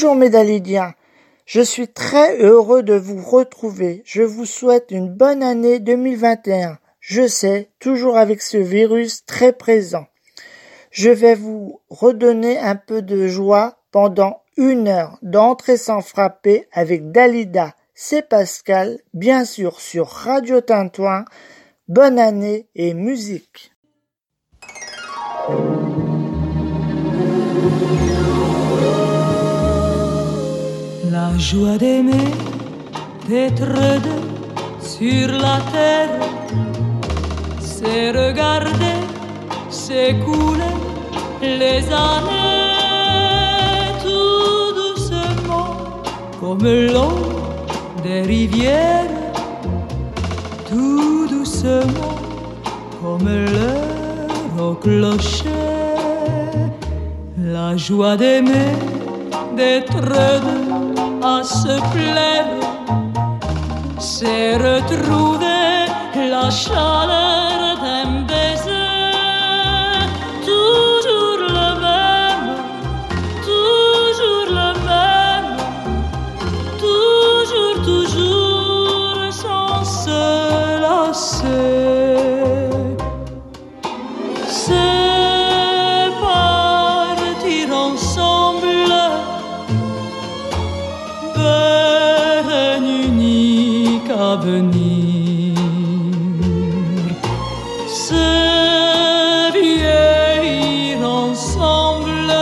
Bonjour mes Dalidiens, je suis très heureux de vous retrouver. Je vous souhaite une bonne année 2021. Je sais, toujours avec ce virus très présent. Je vais vous redonner un peu de joie pendant une heure d'entrée sans frapper avec Dalida. C'est Pascal, bien sûr sur Radio Tintouin. Bonne année et musique. La joie d'aimer, d'être deux sur la terre, c'est regarder s'écouler les années tout doucement, comme l'eau des rivières, tout doucement, comme l'heure au clocher. La joie d'aimer, d'être à se plaire, c'est retrouver la chaleur d'un C'est vieillir ensemble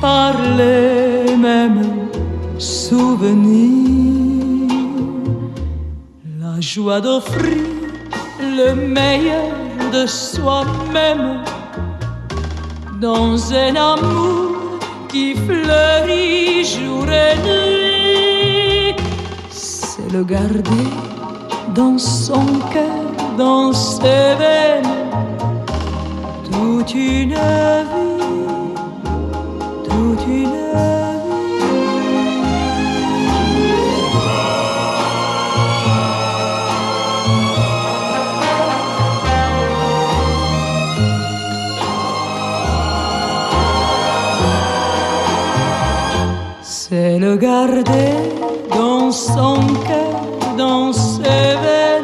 par les mêmes souvenirs. La joie d'offrir le meilleur de soi-même dans un amour qui fleurit jour et nuit. C'est le garder dans son cœur, dans ses veines, toute une vie, toute une vie. C'est le garder dans son cœur, dans ses veines,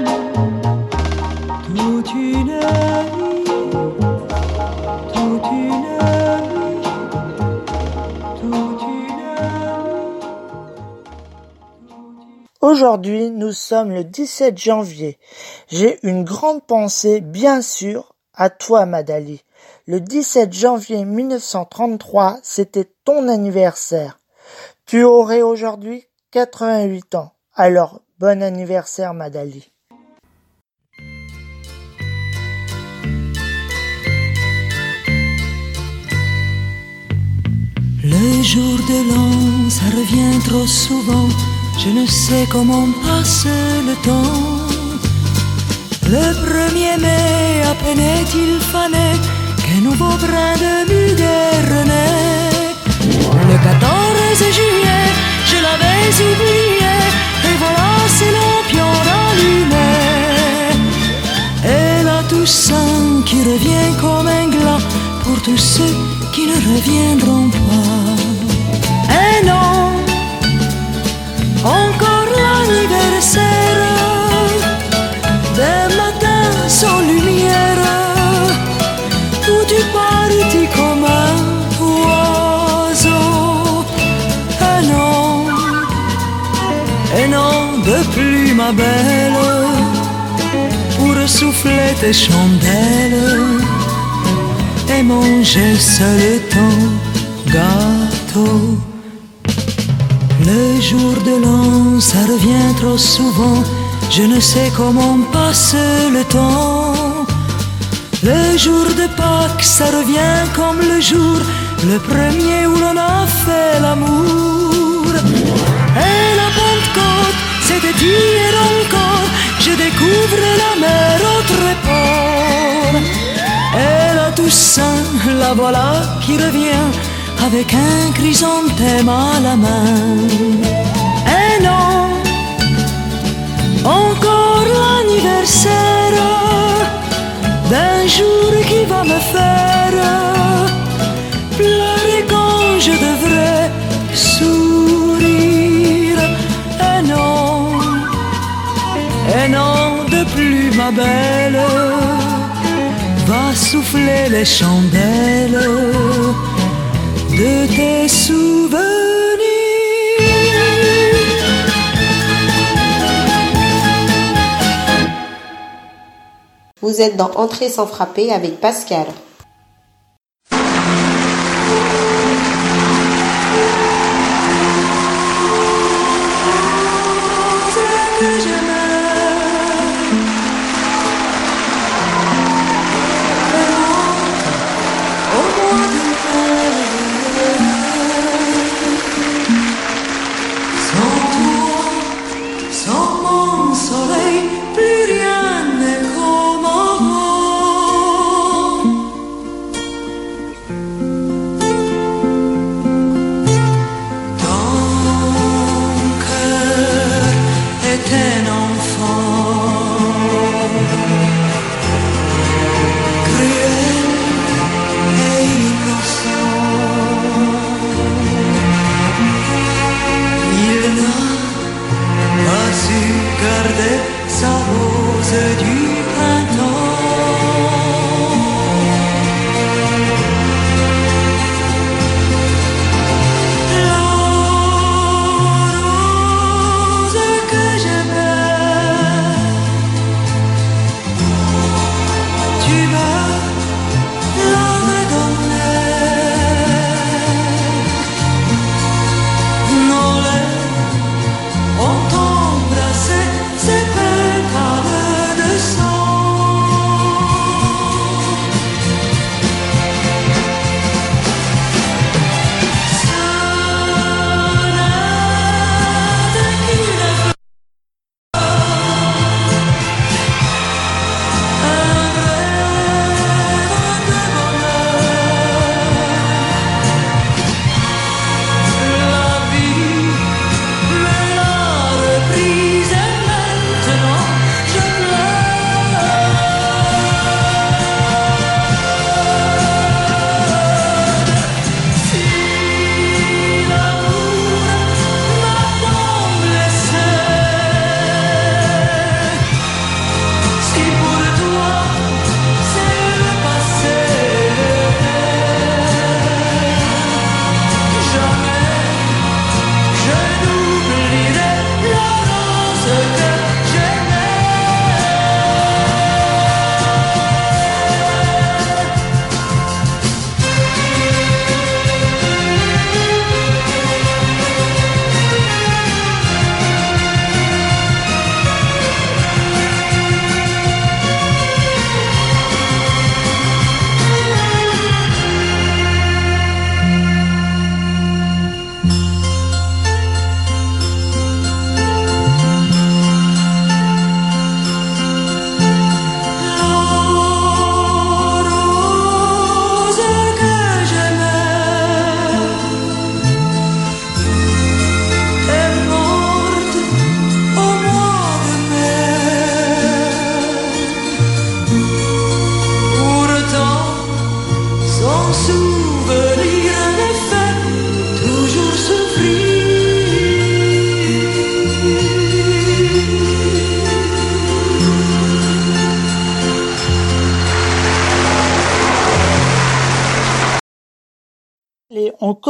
Aujourd'hui, nous sommes le 17 janvier. J'ai une grande pensée, bien sûr, à toi, Madali. Le 17 janvier 1933, c'était ton anniversaire. Tu aurais aujourd'hui 88 ans. Alors, bon anniversaire, Madali. Le jour de l'an, ça revient trop souvent. Je ne sais comment passe le temps. Le premier mai, à peine il fallait qu'un nouveau brin de muguet renaît. Le 14 juillet, je l'avais oublié, et voilà, c'est lampion allumé. Et la Toussaint qui revient comme un glas pour tous ceux qui ne reviendront pas. Tes chandelles et manger seul ton gâteau. Le jour de l'an, ça revient trop souvent. Je ne sais comment passe le temps. Le jour de Pâques, ça revient comme le jour, le premier où l'on a fait l'amour. Et la Pentecôte, c'était hier encore, je découvre la mer au tréport. Et la Toussaint, la voilà qui revient avec un chrysanthème à la main. Et non, encore l'anniversaire d'un jour qui va me faire pleurer quand je devrais non, de plus ma belle va souffler les chandelles de tes souvenirs. Vous êtes dans Entrée sans frapper avec Pascal.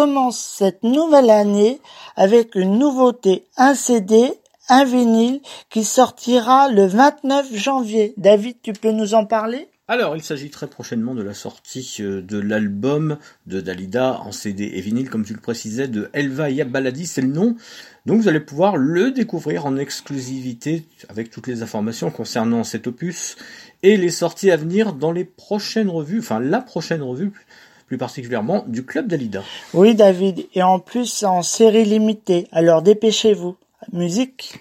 Commence cette nouvelle année avec une nouveauté, un CD, un vinyle qui sortira le 29 janvier. David, tu peux nous en parler? Alors, il s'agit très prochainement de la sortie euh, de l'album de Dalida en CD et vinyle, comme tu le précisais, de Elva Yabaladi, c'est le nom. Donc vous allez pouvoir le découvrir en exclusivité avec toutes les informations concernant cet opus et les sorties à venir dans les prochaines revues, enfin la prochaine revue plus particulièrement du club Dalida. Oui David, et en plus en série limitée, alors dépêchez-vous. Musique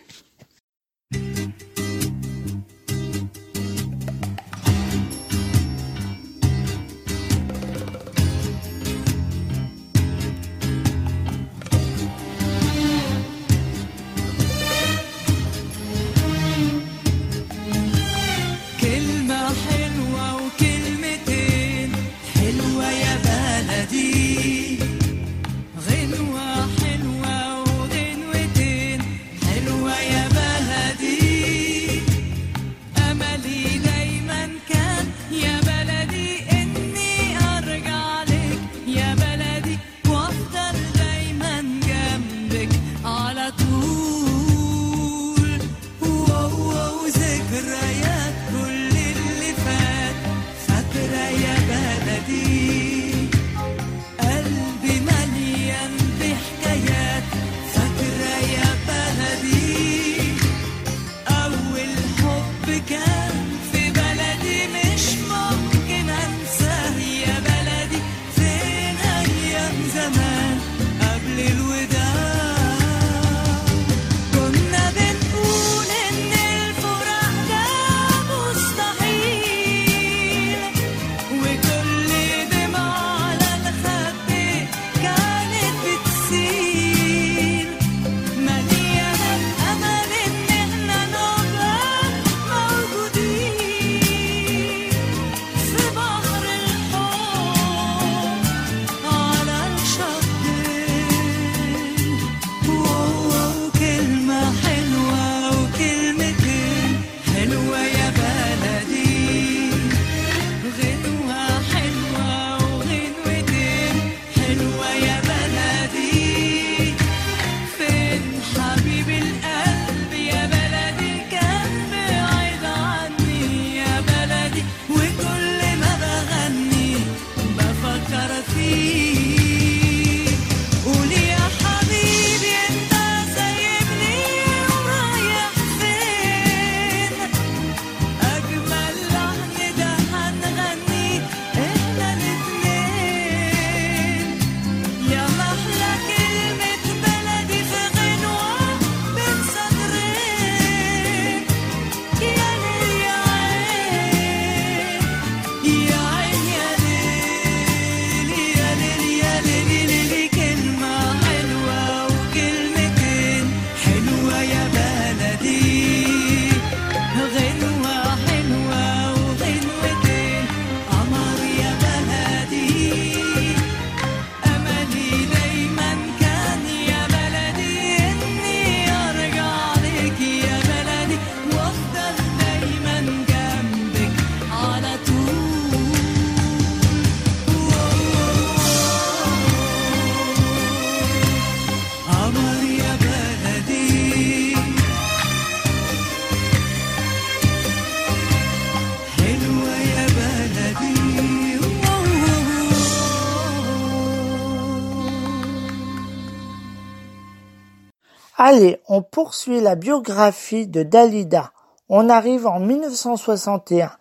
on poursuit la biographie de Dalida. On arrive en 1961.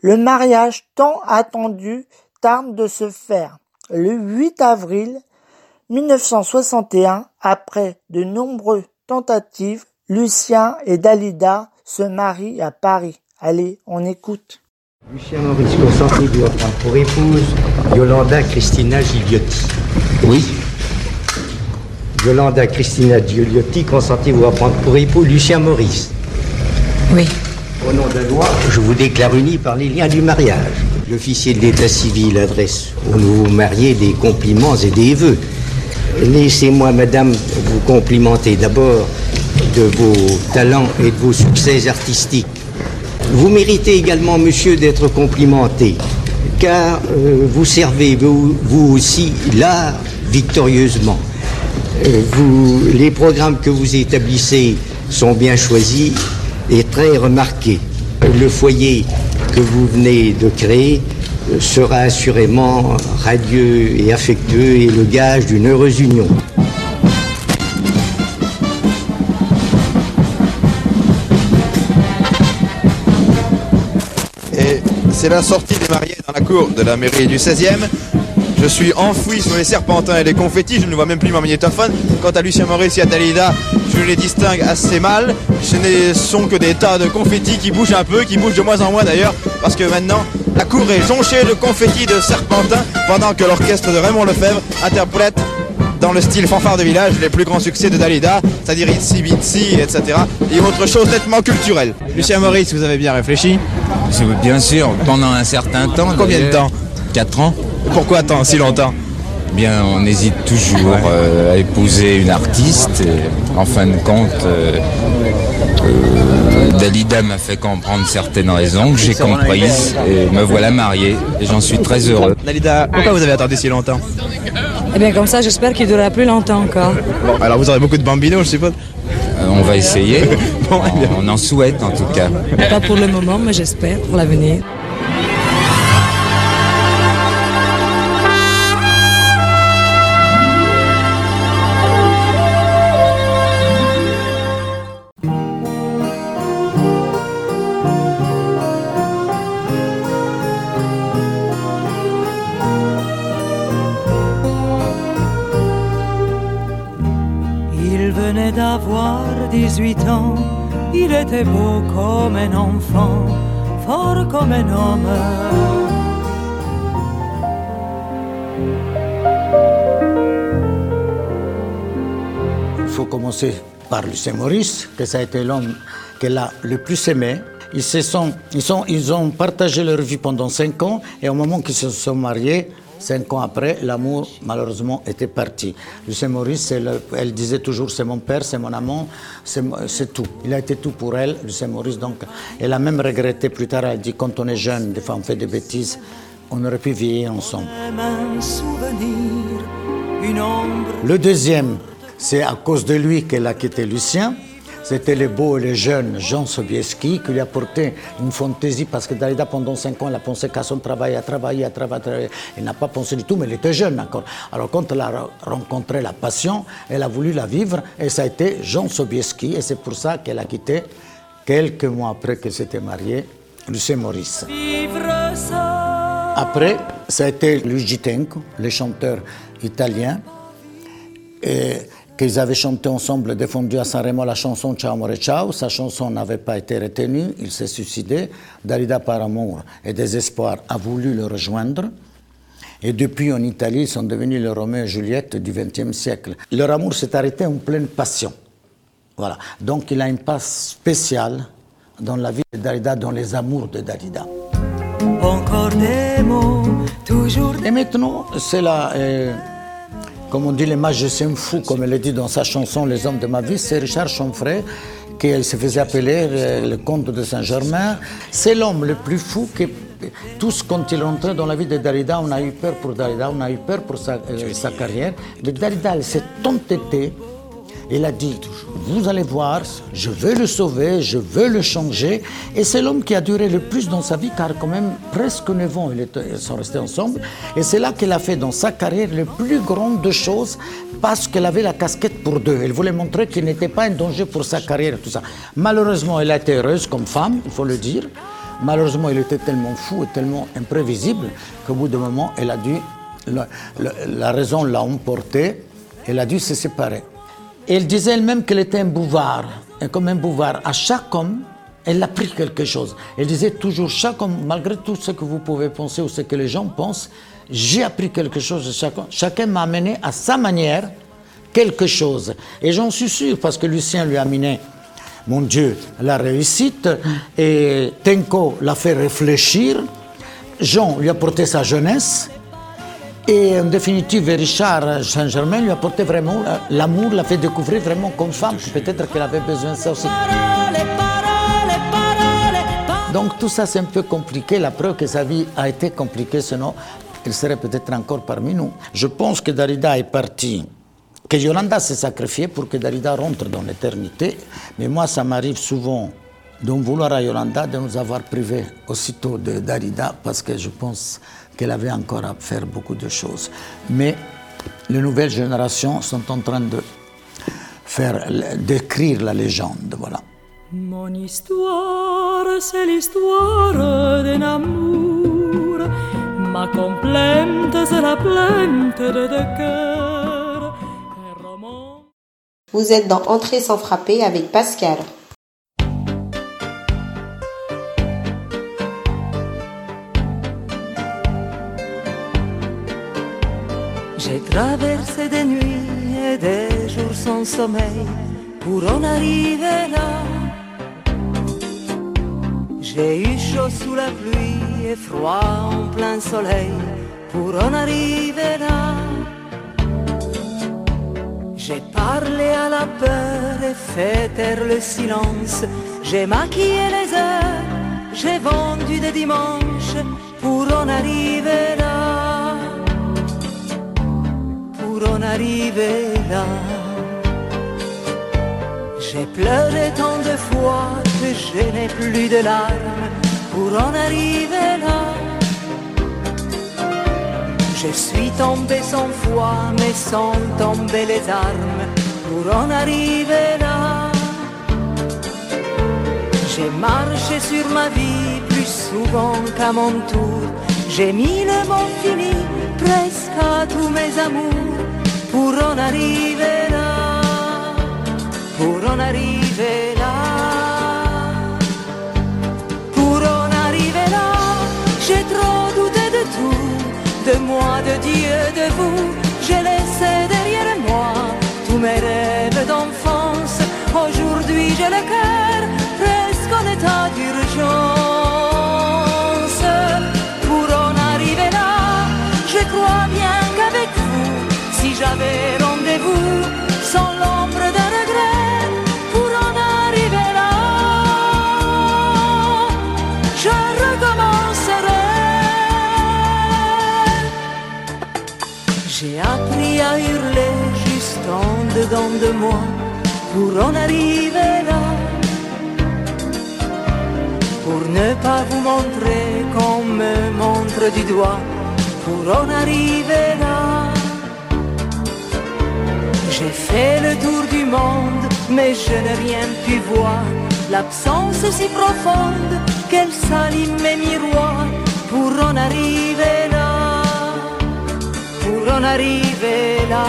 Le mariage tant attendu tarde de se faire. Le 8 avril 1961, après de nombreuses tentatives, Lucien et Dalida se marient à Paris. Allez, on écoute. Lucien Maurice doit prendre pour épouse Yolanda Christina Gigliotti. Oui. Yolanda Christina Gigliotti consentit vous prendre pour époux Lucien Maurice. Oui. Au nom de la loi, je vous déclare unis par les liens du mariage. L'officier de l'état civil adresse aux nouveaux mariés des compliments et des vœux. Laissez-moi, madame, vous complimenter d'abord de vos talents et de vos succès artistiques. Vous méritez également, monsieur, d'être complimenté, car euh, vous servez vous, vous aussi l'art victorieusement. Euh, les programmes que vous établissez sont bien choisis et très remarqués. Le foyer que vous venez de créer euh, sera assurément radieux et affectueux et le gage d'une heureuse union. Et c'est la sortie des mariés dans la cour de la mairie du 16e. Je suis enfoui sous les serpentins et les confettis, je ne vois même plus mon magnétophone. Quant à Lucien Maurice et à Dalida, je les distingue assez mal. Ce ne sont que des tas de confettis qui bougent un peu, qui bougent de moins en moins d'ailleurs, parce que maintenant, la cour est jonchée de confettis de serpentins, pendant que l'orchestre de Raymond Lefebvre interprète dans le style fanfare de village les plus grands succès de Dalida, c'est-à-dire Itsy Bitsy, etc. Et autre chose nettement culturelle. Lucien Maurice, vous avez bien réfléchi? Bien sûr, pendant un certain temps. Combien de temps? Quatre ans. Pourquoi tant, si longtemps Bien, on hésite toujours euh, à épouser une artiste. Et, en fin de compte, euh, euh, Dalida m'a fait comprendre certaines raisons que j'ai comprises et me voilà marié. Et j'en suis très heureux. Dalida, pourquoi vous avez attendu si longtemps Eh bien, comme ça, j'espère qu'il durera plus longtemps encore. Bon, alors vous aurez beaucoup de bambinos, je suppose Euh, on va essayer. Bon, eh on en souhaite en tout cas. Pas pour le moment, mais j'espère pour l'avenir. Beau comme un enfant, fort comme un homme. Il faut commencer par Lucien Maurice, que ça a été l'homme qu'elle a le plus aimé. Ils, se sont, ils, sont, ils ont partagé leur vie pendant cinq ans et au moment qu'ils se sont mariés, cinq ans après, l'amour malheureusement était parti. Lucien Maurice, elle disait toujours c'est mon père, c'est mon amant, c'est tout. Il a été tout pour elle, Lucien Maurice. Donc, elle a même regretté plus tard, elle dit quand on est jeune, des fois on fait des bêtises, on aurait pu vieillir ensemble. Même un souvenir, une ombre. Le deuxième, c'est à cause de lui qu'elle a quitté Lucien. C'était le beau et le jeune Jean Sobieski qui lui a porté une fantaisie parce que Dalida, pendant cinq ans, elle a pensé qu'à son travail, à travailler, à travailler, à travailler. Elle n'a pas pensé du tout, mais elle était jeune encore. Alors, quand elle a re- rencontré la passion, elle a voulu la vivre et ça a été Jean Sobieski. Et c'est pour ça qu'elle a quitté, quelques mois après qu'elle s'était mariée, Lucien Maurice. Après, ça a été Luigi Tenco, le chanteur italien, et qu'ils avaient chanté ensemble, défendu à Sanremo la chanson Ciao Amore Ciao. Sa chanson n'avait pas été retenue, il s'est suicidé. Dalida, par amour et désespoir, a voulu le rejoindre. Et depuis, en Italie, ils sont devenus le Roméo et Juliette du XXe siècle. Leur amour s'est arrêté en pleine passion. Voilà. Donc, il a une place spéciale dans la vie de Dalida, dans les amours de Dalida. Encore des mots, toujours des Et maintenant, c'est la. euh, comme on dit, les magiciens fous, comme elle le dit dans sa chanson Les hommes de ma vie, c'est Richard Chanfray, qui se faisait appeler euh, le comte de Saint-Germain. C'est l'homme le plus fou que. Tous, quand il rentrait dans la vie de Dalida, on a eu peur pour Dalida, on a eu peur pour sa, euh, sa carrière. Mais Dalida, elle s'est entêtée. Il a dit, vous allez voir, je veux le sauver, je veux le changer. Et c'est l'homme qui a duré le plus dans sa vie, car quand même presque 9 ans, ils, sont restés ensemble. Et c'est là qu'elle a fait dans sa carrière le plus grand de choses, parce qu'elle avait la casquette pour deux. Elle voulait montrer qu'il n'était pas un danger pour sa carrière tout ça. Malheureusement, elle a été heureuse comme femme, il faut le dire. Malheureusement, il était tellement fou et tellement imprévisible qu'au bout d'un moment, elle a dû, la, la- la raison l'a emporté, elle a dû se séparer. Et elle disait elle-même qu'elle était un bouvard. Et comme un bouvard, à chaque homme, elle a pris quelque chose. Elle disait toujours, chaque homme, malgré tout ce que vous pouvez penser ou ce que les gens pensent, j'ai appris quelque chose de chacun. Chacun m'a amené à sa manière quelque chose. Et j'en suis sûr, parce que Lucien lui a amené, mon Dieu, la réussite, et Tenko l'a fait réfléchir, Jean lui a porté sa jeunesse, et en définitive, Richard Saint-Germain lui a apporté vraiment l'amour, l'a fait découvrir vraiment comme femme. Peut-être qu'elle avait besoin de ça aussi. Donc tout ça, c'est un peu compliqué. La preuve que sa vie a été compliquée, sinon il serait peut-être encore parmi nous. Je pense que Darida est parti, que Yolanda s'est sacrifiée pour que Darida rentre dans l'éternité. Mais moi, ça m'arrive souvent d'en vouloir à Yolanda de nous avoir privés aussitôt de Darida parce que je pense qu'elle avait encore à faire beaucoup de choses. Mais les nouvelles générations sont en train de faire, d'écrire la légende, voilà. Mon histoire, c'est l'histoire d'un amour. Ma complainte, c'est la plainte de deux cœurs. Un roman. Vous êtes dans Entrée sans frapper avec Pascal. J'ai traversé des nuits et des jours sans sommeil pour en arriver là. J'ai eu chaud sous la pluie et froid en plein soleil pour en arriver là. J'ai parlé à la peur et fait taire le silence. J'ai maquillé les heures, j'ai vendu des dimanches pour en arriver. Arriver là. J'ai pleuré tant de fois que je n'ai plus de larmes pour en arriver là. Je suis tombé sans foi mais sans tomber les armes pour en arriver là. J'ai marché sur ma vie plus souvent qu'à mon tour. J'ai mis le mot fini presque à tous mes amours pour en arriver là pour en arriver là. Pour en arriver là, j'ai trop douté de tout, de moi, de Dieu, de vous. J'ai laissé derrière moi tous mes rêves d'enfance. Aujourd'hui, j'ai le cœur presque en état d'urgence. J'avais rendez-vous, sans l'ombre d'un regret, pour en arriver là, je recommencerai. J'ai appris à hurler juste en dedans de moi, pour en arriver là, pour ne pas vous montrer qu'on me montre du doigt, pour en arriver là. J'ai fait le tour du monde, mais je n'ai rien pu voir. L'absence si profonde qu'elle salit mes miroirs pour en arriver là, pour en arriver là.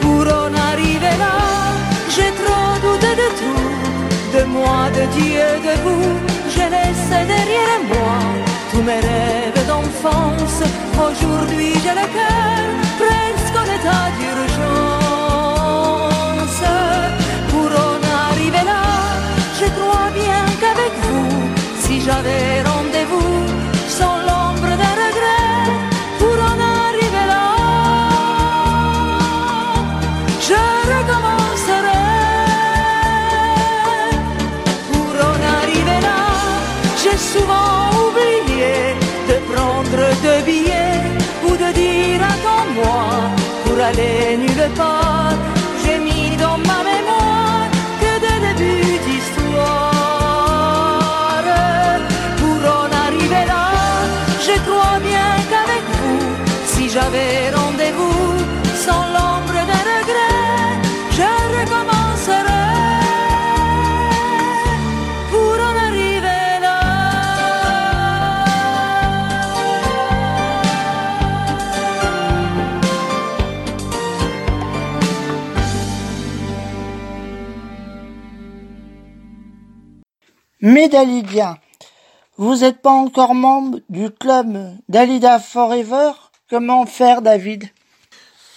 Pour en arriver là, j'ai trop douté de tout, de moi, de Dieu, de vous. J'ai laissé derrière moi tous mes rêves Aujourd'hui, j'ai le cœur presque en état d'urgence. Pour en arriver là, je crois bien qu'avec vous, si j'avais rendez-vous, nulle part. J'ai mis dans ma mémoire que des débuts d'histoire. Pour en arriver là, je crois bien qu'avec vous, si j'avais Mais Dalidia, vous n'êtes pas encore membre du club Dalida Forever? Comment faire, David?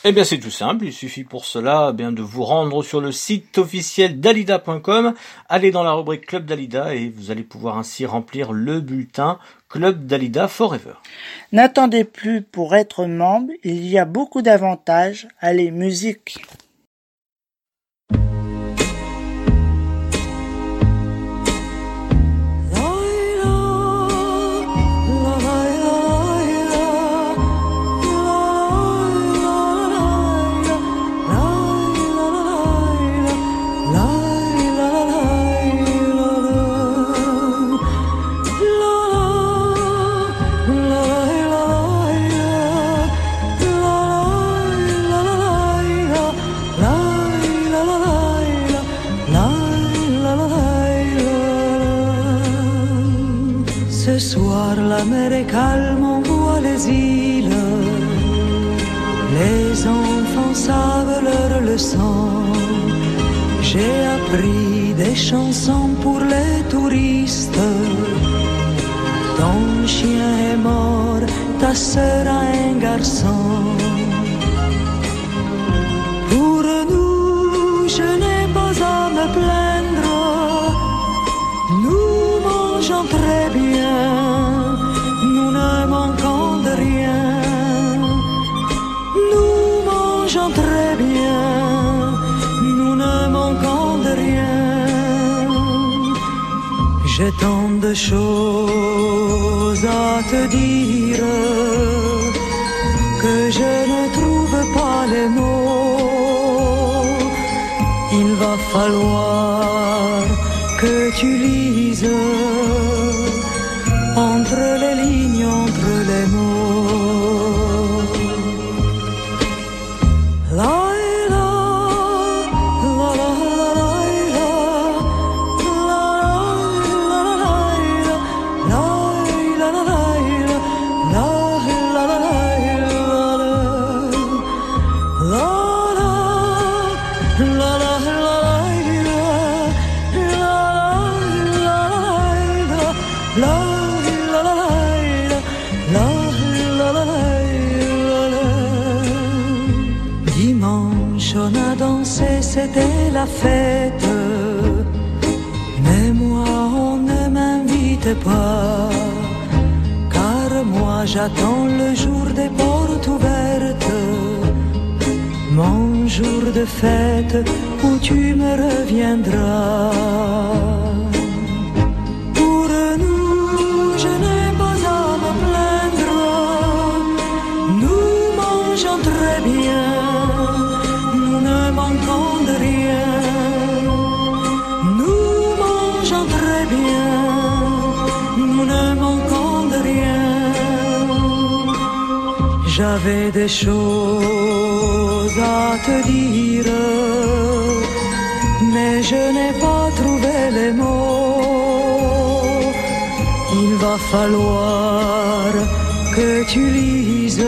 Eh bien, c'est tout simple. Il suffit pour cela eh bien de vous rendre sur le site officiel dalida.com, aller dans la rubrique Club Dalida et vous allez pouvoir ainsi remplir le bulletin Club Dalida Forever. N'attendez plus pour être membre, il y a beaucoup d'avantages. Allez, musique. Mais moi, on ne m'invite pas. Car moi, j'attends le jour des portes ouvertes. Mon jour de fête où tu me reviendras. J'avais des choses à te dire, mais je n'ai pas trouvé les mots. Il va falloir que tu lises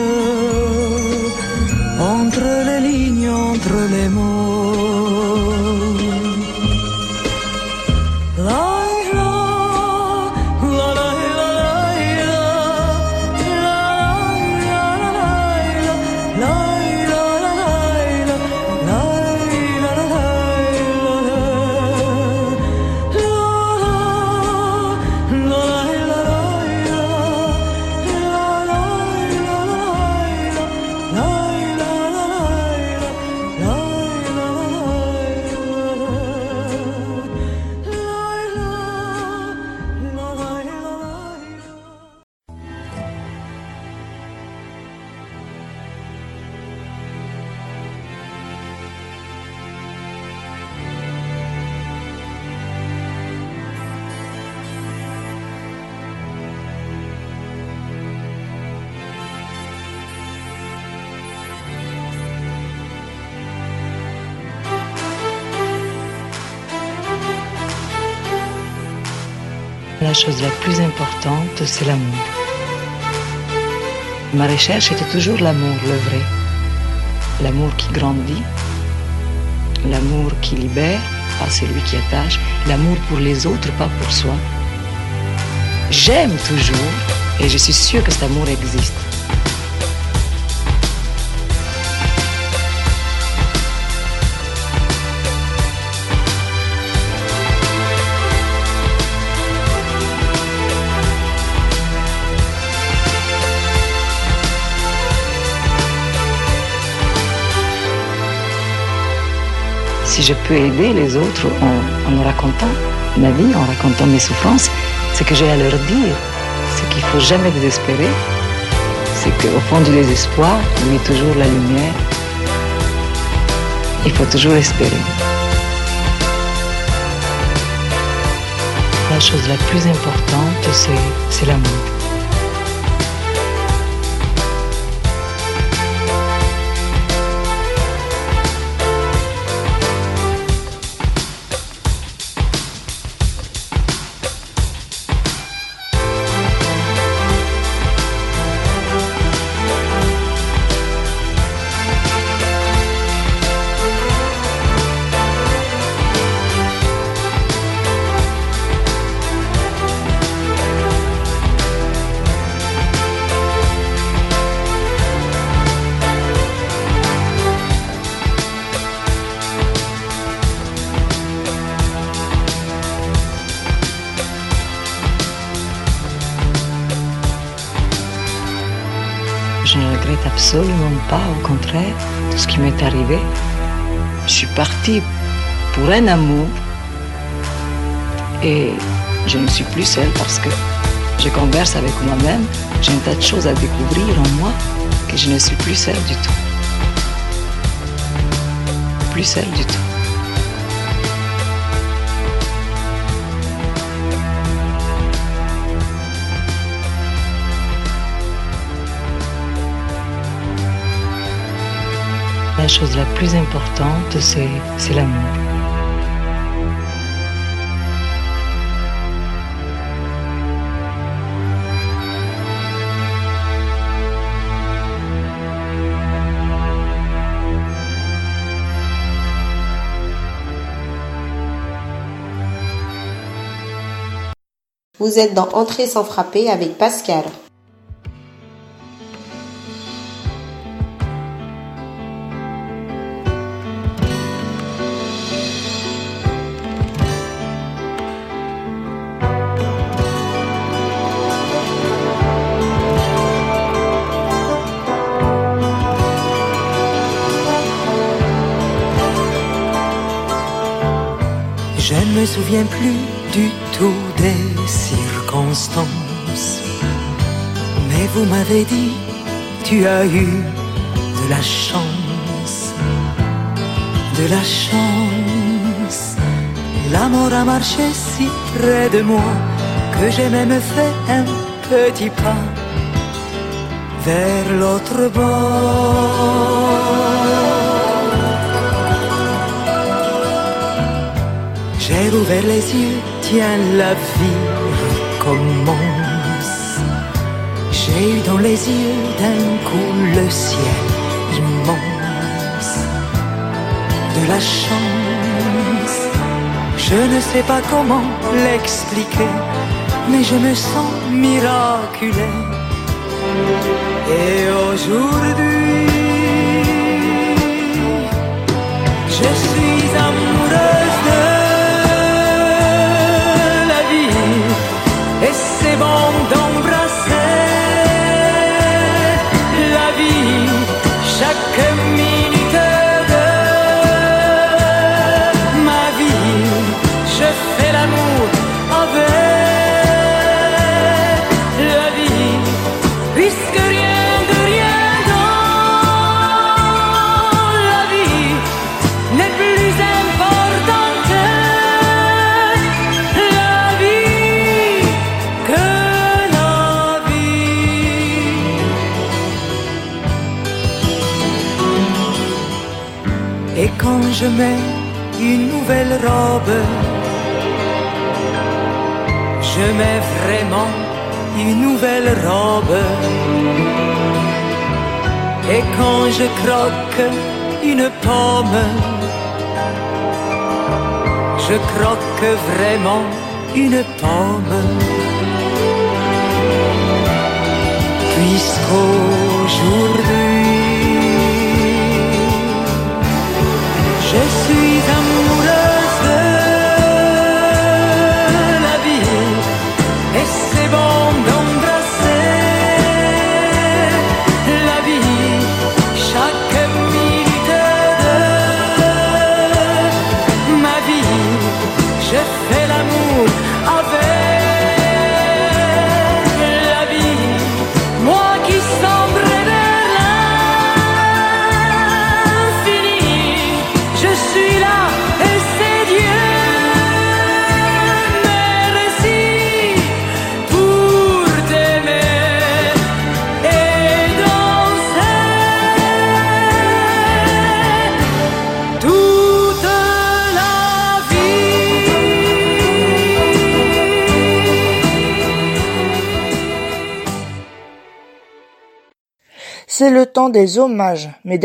plus importante, c'est l'amour. Ma recherche était toujours l'amour, le vrai. L'amour qui grandit, l'amour qui libère, pas celui qui attache, l'amour pour les autres, pas pour soi. J'aime toujours, et je suis sûre que cet amour existe. Si je peux aider les autres en, en racontant ma vie, en racontant mes souffrances, ce que j'ai à leur dire, c'est qu'il faut jamais désespérer, c'est qu'au fond du désespoir, il y a toujours la lumière. Il faut toujours espérer. La chose la plus importante, c'est l'amour. Pour un amour et je ne suis plus seule parce que je converse avec moi-même. J'ai un tas de choses à découvrir en moi que je ne suis plus seule du tout. Plus seule du tout. La chose la plus importante, c'est l'amour. Vous êtes dans Entrée sans frapper avec Pascal. Plus du tout des circonstances. Mais vous m'avez dit, tu as eu de la chance, de la chance. L'amour a marché si près de moi que j'ai même fait un petit pas vers l'autre bord. J'ai ouvert les yeux, tiens, la vie recommence. J'ai eu dans les yeux d'un coup le ciel immense. De la chance, je ne sais pas comment l'expliquer, mais je me sens miraculé. Et aujourd'hui, je je mets une nouvelle robe, je mets vraiment une nouvelle robe. Et quand je croque une pomme, je croque vraiment une pomme. Puisqu'aujourd'hui, C'est le temps des hommages, mes.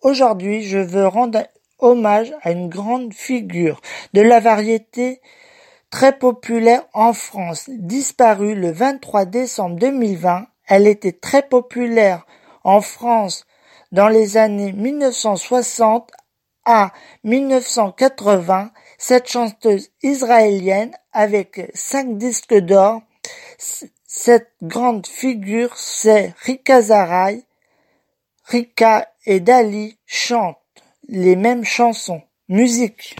Aujourd'hui, je veux rendre hommage à une grande figure de la variété très populaire en France. Disparue le 23 décembre 2020, elle était très populaire en France dans les années 1960 à 1980. Cette chanteuse israélienne avec cinq disques d'or, cette grande figure, c'est Rika Zaraï, Rika et Dali chantent les mêmes chansons. Musique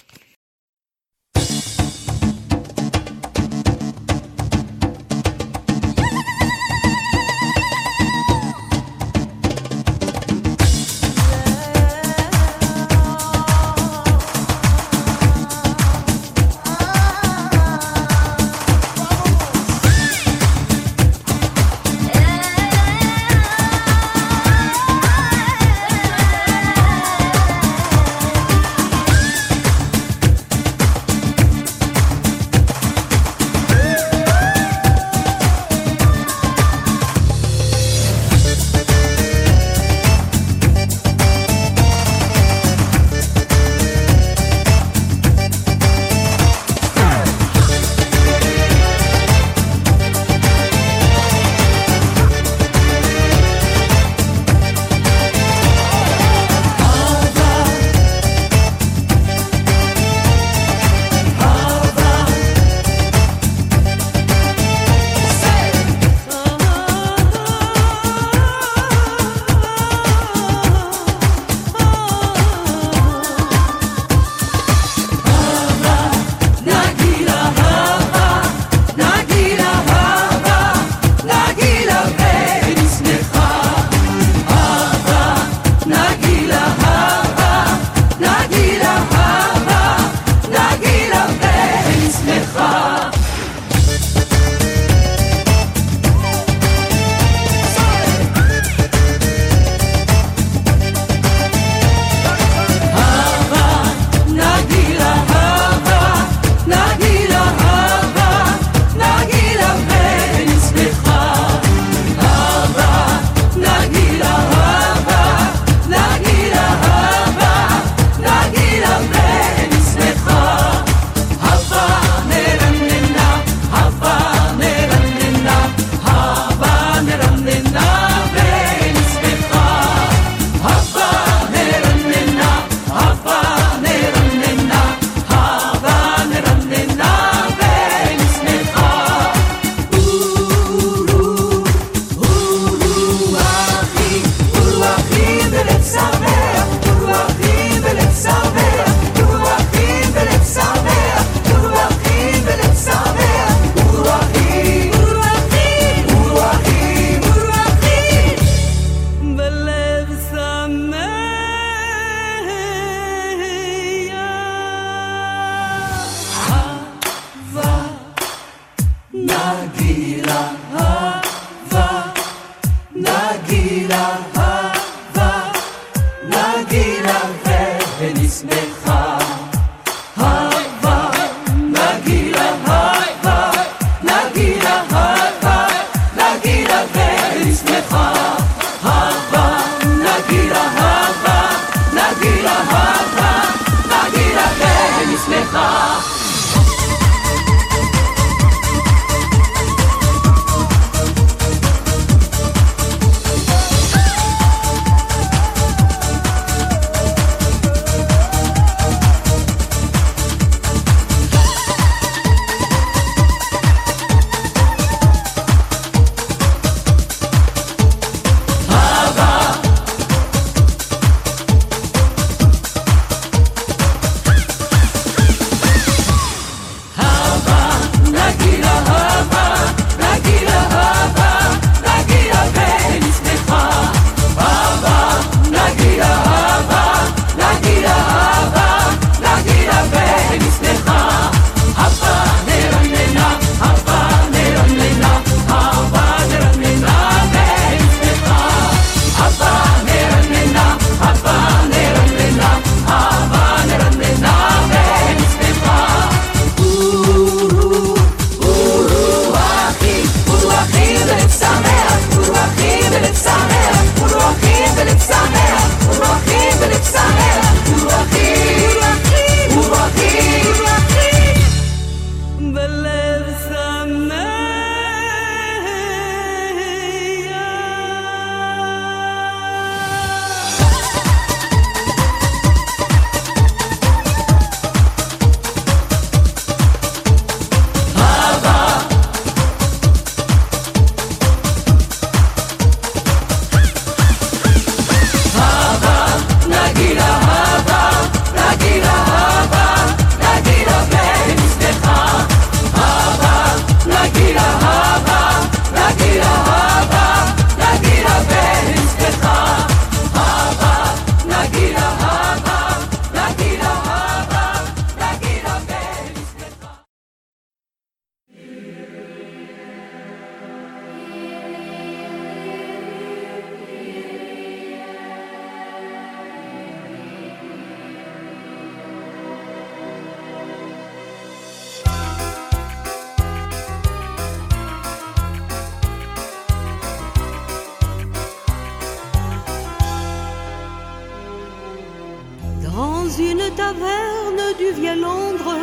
une taverne du vieux Londres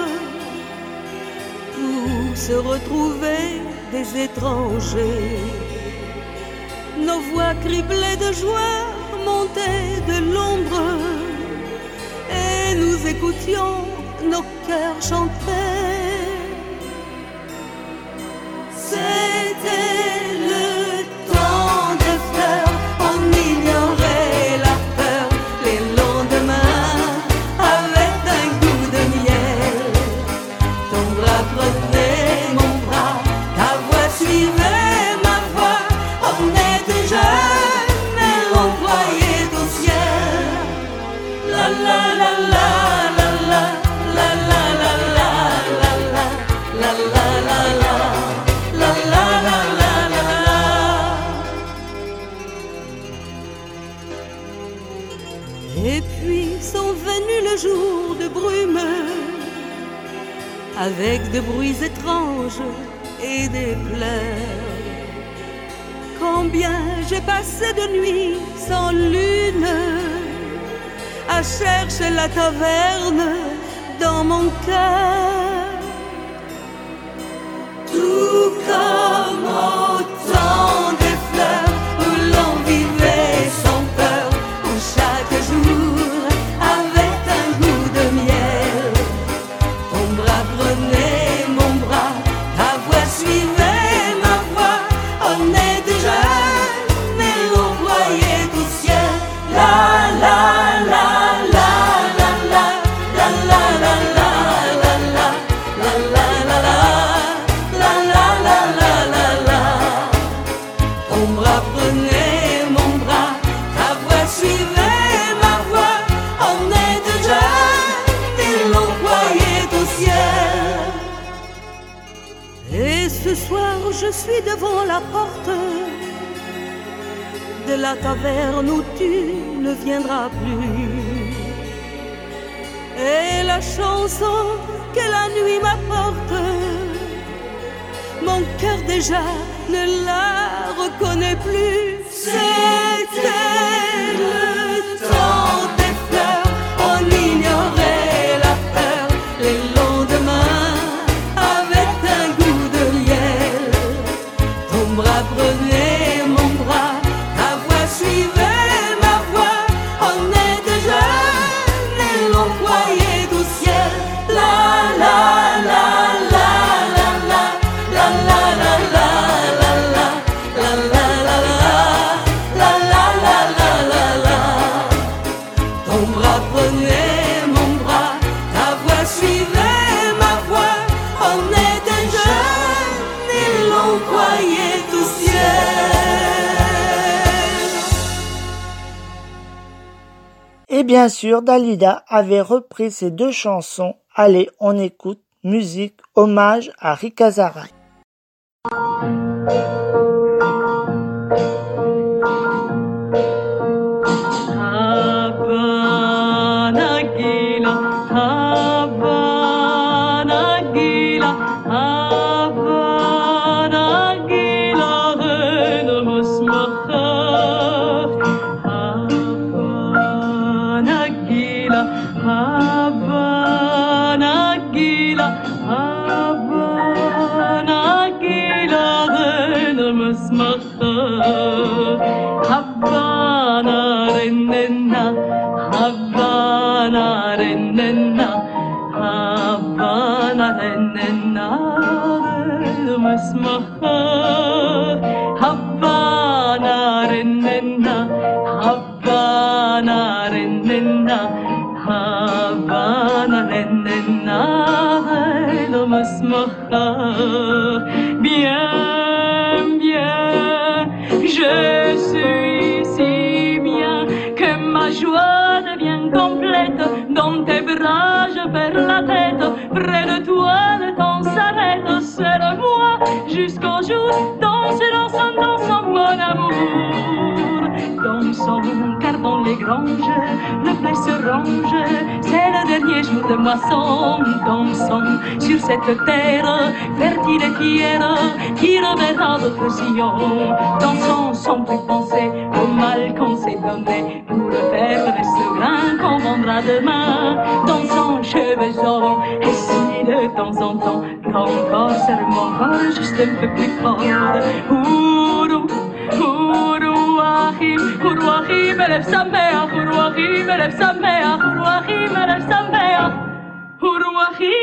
où se retrouvaient des étrangers. Nos voix criblées de joie montaient de l'ombre et nous écoutions nos cœurs chanter. Avec de bruits étranges et des pleurs. Combien j'ai passé de nuits sans lune à chercher la taverne dans mon cœur. La taverne où tu ne viendras plus. Et la chanson que la nuit m'apporte, mon cœur déjà ne la reconnaît plus. C'était bien sûr, Dalida avait repris ces deux chansons. Allez, on écoute musique, hommage à Rika Zaraï. fleurs se rangent. C'est le dernier jour de moisson. Dansons sur cette terre fertile et fière qui reverra notre sillon. Dansons sans plus penser au mal qu'on s'est donné pour faire de ce grain qu'on vendra demain. Dansons cheveux et si de temps en temps ton corps serre juste un peu plus fort. Ourou, ourou, ahim, ourou, ahim, élève sa mère. روحي ما أنا مسميه وروحي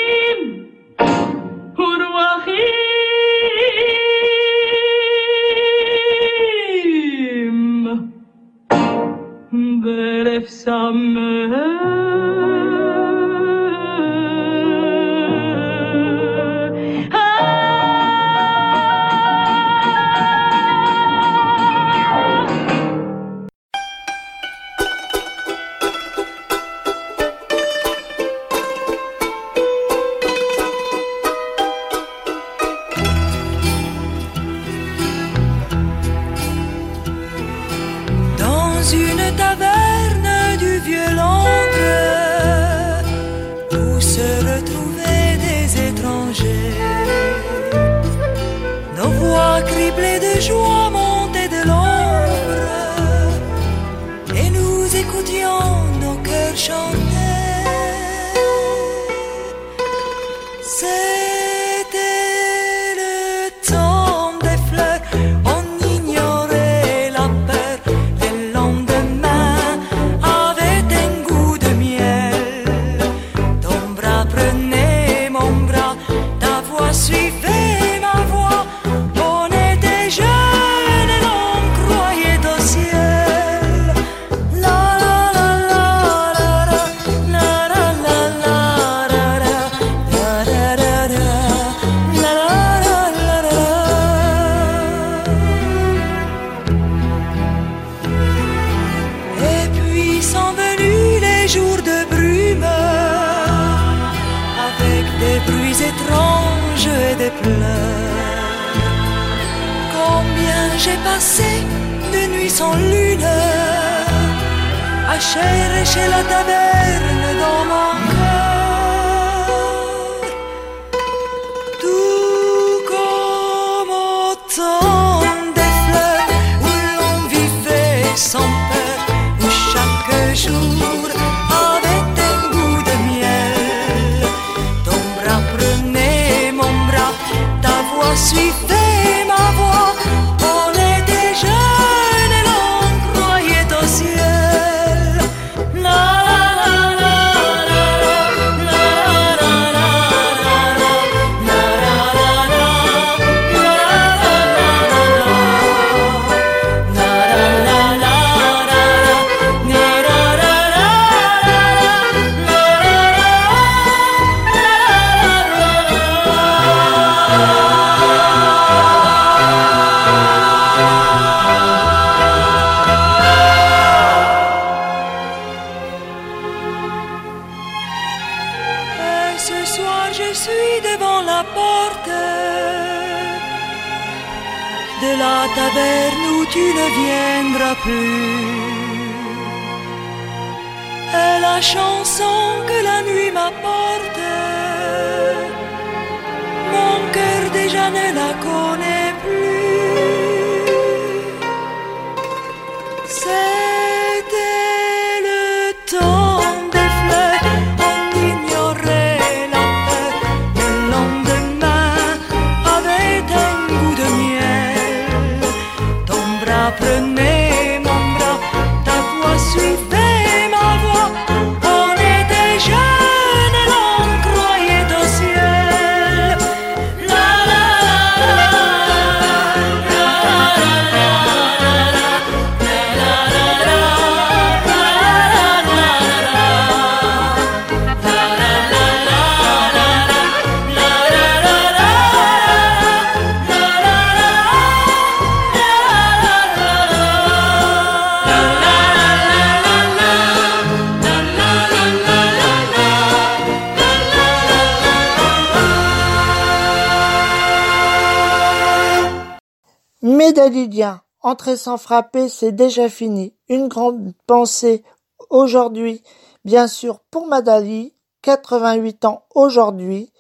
Entrer sans frapper, c'est déjà fini. Une grande pensée aujourd'hui, bien sûr, pour Madali, 88 ans aujourd'hui,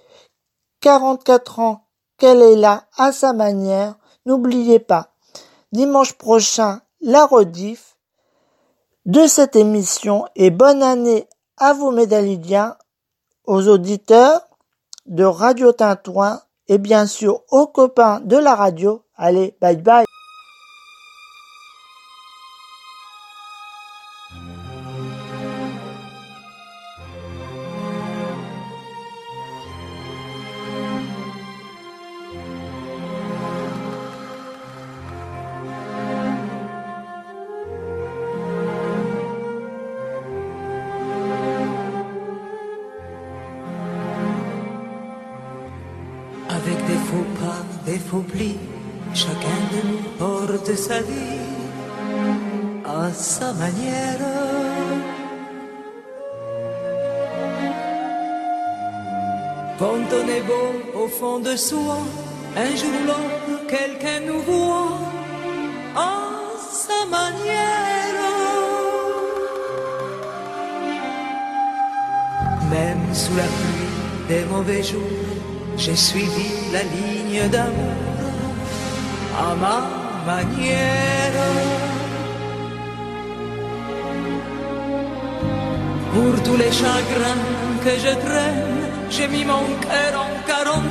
44 ans qu'elle est là à sa manière. N'oubliez pas, dimanche prochain, la rediff de cette émission et bonne année à vous médalidiens, aux auditeurs de Radio Tintouin et bien sûr aux copains de la radio. Allez, bye bye fond de soi, un jour ou l'autre, quelqu'un nous voit à sa manière. Même sous la pluie des mauvais jours, j'ai suivi la ligne d'amour à ma manière. Pour tous les chagrins que je traîne, j'ai mis mon cœur en quarantaine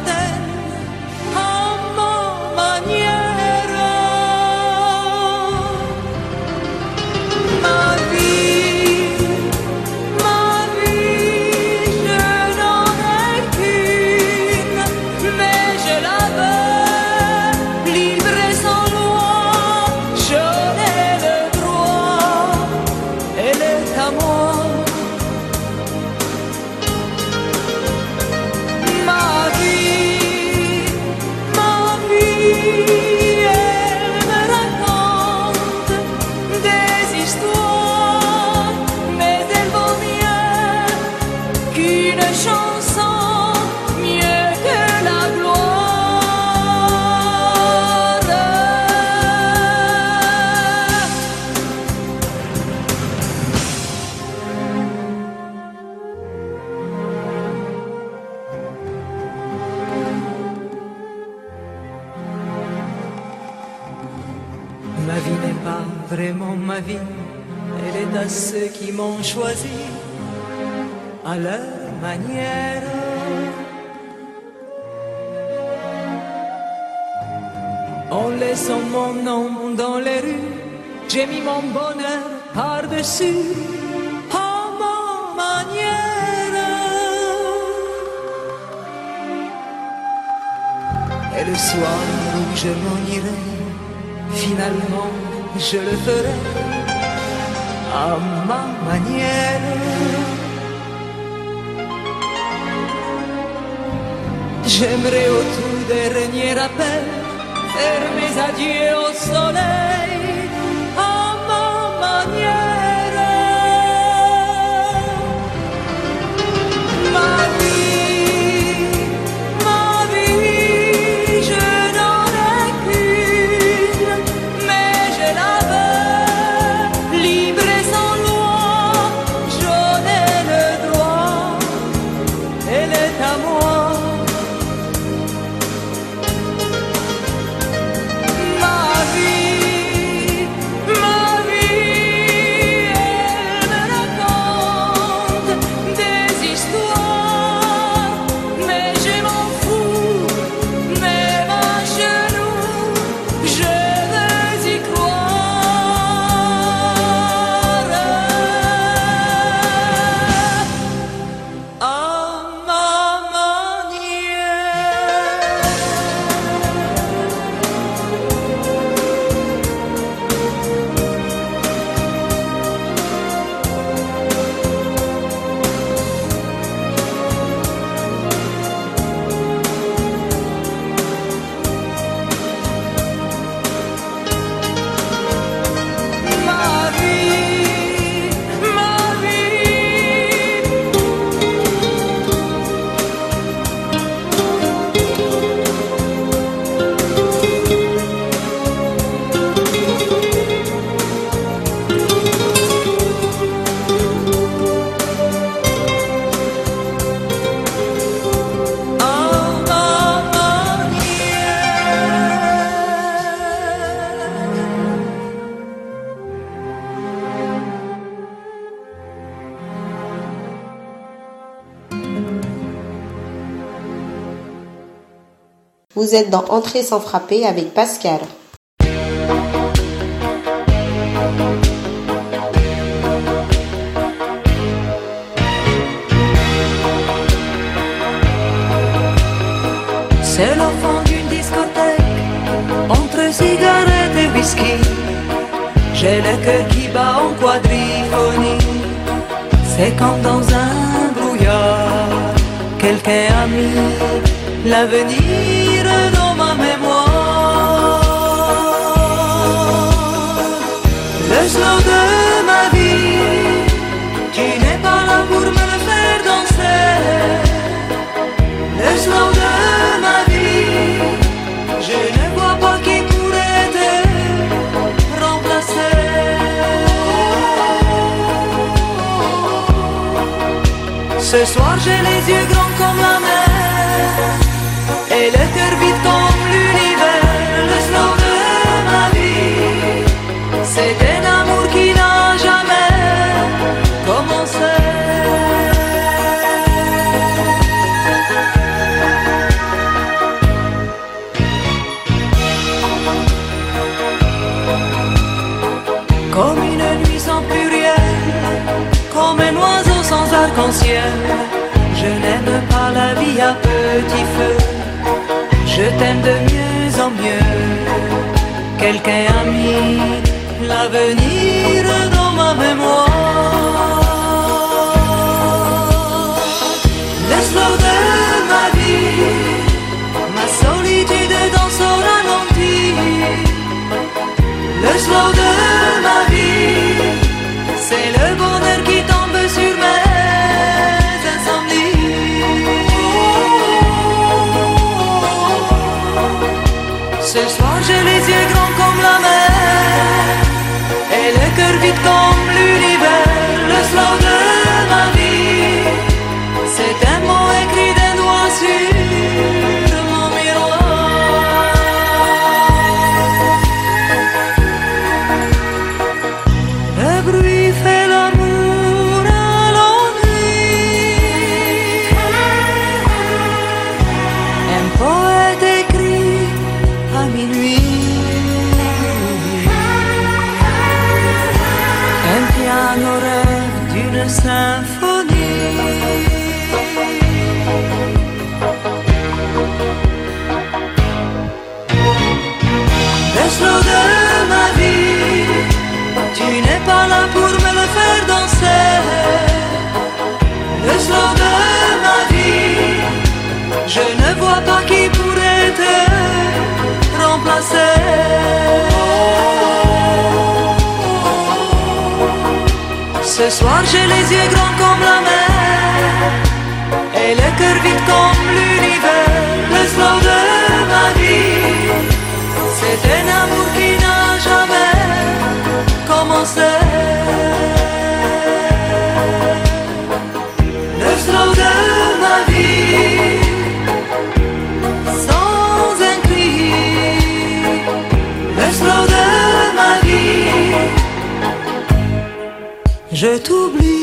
à leur manière. En laissant mon nom dans les rues, j'ai mis mon bonheur par-dessus à ma manière. Et le soir où je m'en irai, finalement je le ferai à ma manière. J'aimerais au tout dernier appel faire mes adieux au soleil Vous êtes dans Entrée sans frapper avec Pascal. C'est l'enfant d'une discothèque, entre cigarettes et whisky. J'ai le cœur qui bat en quadriphonie. C'est comme dans un brouillard, quelqu'un a mis l'avenir dans ma mémoire. Le slow de ma vie, tu n'es pas là pour me le faire danser. Le slow de ma vie, je ne vois pas qui pourrait te remplacer. Ce soir j'ai les yeux grands comme la et le cœur l'univers. Le slow de ma vie, c'est un amour qui n'a jamais commencé. Comme une nuit sans pluriel, comme un oiseau sans arc-en-ciel. Je n'aime pas la vie à petit feu, t'aime de mieux en mieux. Quelqu'un a mis l'avenir dans ma mémoire. Le slow de ma vie, ma solitude dans son ralenti. Le slow de j'ai les yeux grands comme la mer. Et le cœur vide comme Ce soir j'ai les yeux grands comme la mer et le cœur vide comme l'univers. Le slow de ma vie, c'est un amour qui n'a jamais commencé. je t'oublie.